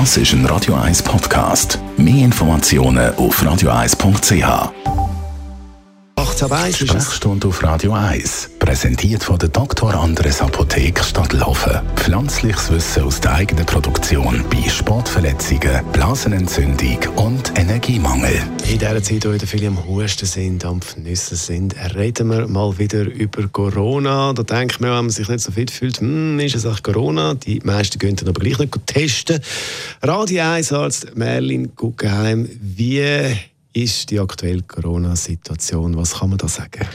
Das ist ein Radio 1 Podcast. Mehr Informationen auf radio1.ch. 18 Weiss ist es. Sprechstunde auf Radio 1. Präsentiert von der Dr. Andres Apotheke Stadtlaufen. Pflanzliches Wissen aus der eigenen Produktion bei Sportverletzungen, Blasenentzündung und Energiemangel. In dieser Zeit, wo wieder viele am Husten sind, am Fnüssen sind, reden wir mal wieder über Corona. Da denkt man, wenn man sich nicht so fit fühlt, hm, ist es auch Corona? Die meisten gehen dann aber gleich nicht testen. Radio 1 Arzt Merlin Guggenheim, wie ist die aktuelle Corona-Situation? Was kann man da sagen?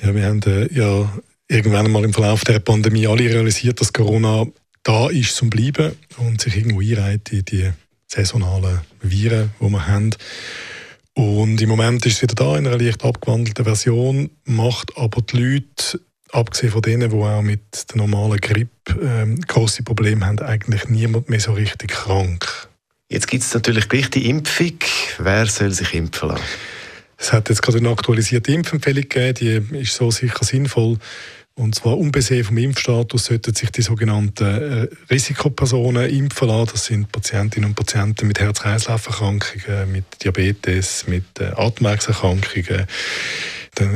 Ja, wir haben äh, ja irgendwann einmal im Verlauf der Pandemie alle realisiert, dass Corona da ist zum Bleiben und sich irgendwo einreiht in die saisonalen Viren, die wir haben. Und im Moment ist es wieder da in einer leicht abgewandelten Version, macht aber die Leute, abgesehen von denen, die auch mit der normalen Grippe ähm, große Probleme haben, eigentlich niemand mehr so richtig krank. Jetzt gibt es natürlich gleich die Impfung. Wer soll sich impfen lassen? Es hat jetzt gerade eine aktualisierte Impfempfehlung gegeben, die ist so sicher sinnvoll. Und zwar unbesehen vom Impfstatus sollten sich die sogenannten äh, Risikopersonen impfen lassen. Das sind Patientinnen und Patienten mit Herz-Kreislauf-Erkrankungen, mit Diabetes, mit äh, Atemwegserkrankungen,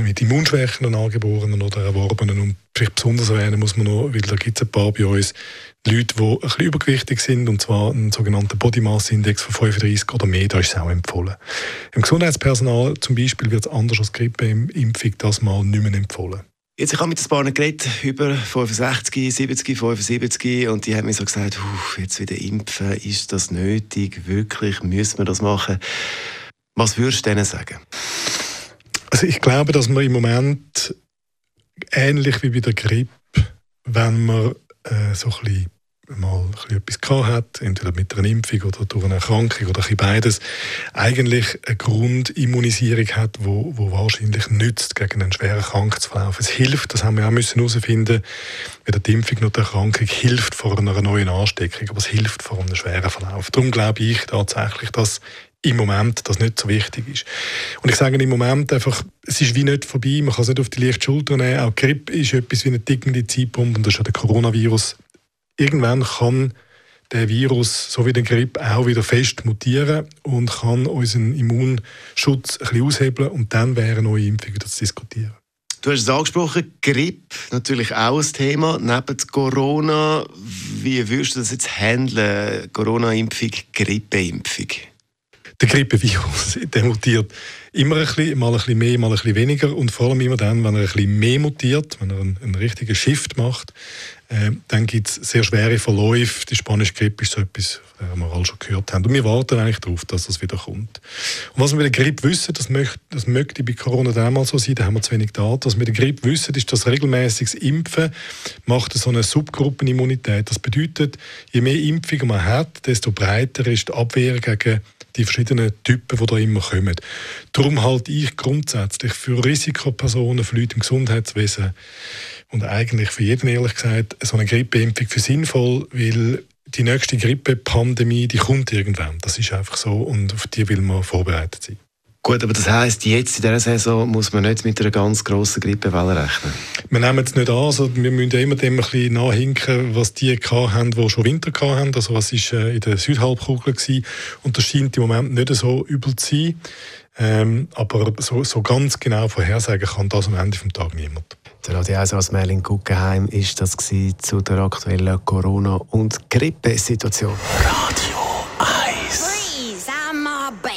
mit immunschwächenden Angeborenen oder Erworbenen. Und vielleicht besonders erwähnen muss man noch, weil da gibt es ein paar bei uns, Leute, die ein bisschen übergewichtig sind, und zwar einen sogenannten Body Mass Index von 35 oder mehr, da ist es auch empfohlen. Im Gesundheitspersonal zum Beispiel wird es anders als Grippeimpfung das mal nicht mehr empfohlen. Jetzt, ich habe mit ein paar geredet, über 65, 70, 75 und die haben mir so gesagt, jetzt wieder impfen, ist das nötig, wirklich, müssen wir das machen? Was würdest du denen sagen? Also ich glaube, dass man im Moment ähnlich wie bei der Grippe, wenn man äh, so ein bisschen mal etwas gehabt hat, entweder mit einer Impfung oder durch eine Erkrankung oder ein beides, eigentlich eine Grundimmunisierung hat, wo, wo wahrscheinlich nützt gegen einen schweren Krankheitsverlauf. Es hilft, das haben wir auch müssen herausfinden, weder die Impfung noch die Erkrankung hilft vor einer neuen Ansteckung, aber es hilft vor einem schweren Verlauf. Darum glaube ich tatsächlich, dass im Moment das nicht so wichtig ist. Und ich sage im Moment einfach, es ist wie nicht vorbei, man kann es nicht auf die leichte Schulter nehmen. Auch Grippe ist etwas wie eine tickende Zeitbombe und das ist ja der Coronavirus irgendwann kann der Virus, so wie der Grippe, auch wieder fest mutieren und kann unseren Immunschutz ein bisschen aushebeln und dann wäre neue Impfungen zu diskutieren. Du hast es angesprochen, Grippe, natürlich auch ein Thema, neben Corona. Wie würdest du das jetzt handeln? Corona-Impfung, Grippeimpfung? Der Grippevirus, der mutiert immer ein bisschen, mal ein bisschen mehr, mal ein bisschen weniger und vor allem immer dann, wenn er ein bisschen mehr mutiert, wenn er einen, einen richtigen Shift macht, äh, dann gibt es sehr schwere Verläufe. Die spanische Grippe ist so etwas, das wir alle schon gehört haben. Und wir warten eigentlich darauf, dass das wieder kommt. Und was wir mit der Grippe wissen, das möchte, das möchte bei Corona damals so sein, da haben wir zu wenig Daten. Was wir mit der Grippe wissen, ist, dass regelmäßiges Impfen macht so eine Subgruppenimmunität. Das bedeutet, je mehr Impfungen man hat, desto breiter ist die Abwehr gegen die verschiedenen Typen, die da immer kommen. Darum halte ich grundsätzlich für Risikopersonen, für Leute im Gesundheitswesen und eigentlich für jeden ehrlich gesagt so eine Grippeimpfung für sinnvoll, weil die nächste Grippepandemie, die kommt irgendwann. Das ist einfach so und auf die will man vorbereitet sein. Gut, aber das heisst, jetzt in dieser Saison muss man nicht mit einer ganz grossen Grippewelle rechnen? Wir nehmen es nicht an. Also wir müssen immer dem ein bisschen nachhinken, was die haben, die schon Winter hatten. Also was war äh, in der Südhalbkugel gewesen. Und das scheint im Moment nicht so übel zu sein. Ähm, aber so, so ganz genau vorhersagen kann das am Ende des Tages niemand. Der Radio 1 als Merlin Guggenheim ist das zu der aktuellen Corona- und Grippesituation. Radio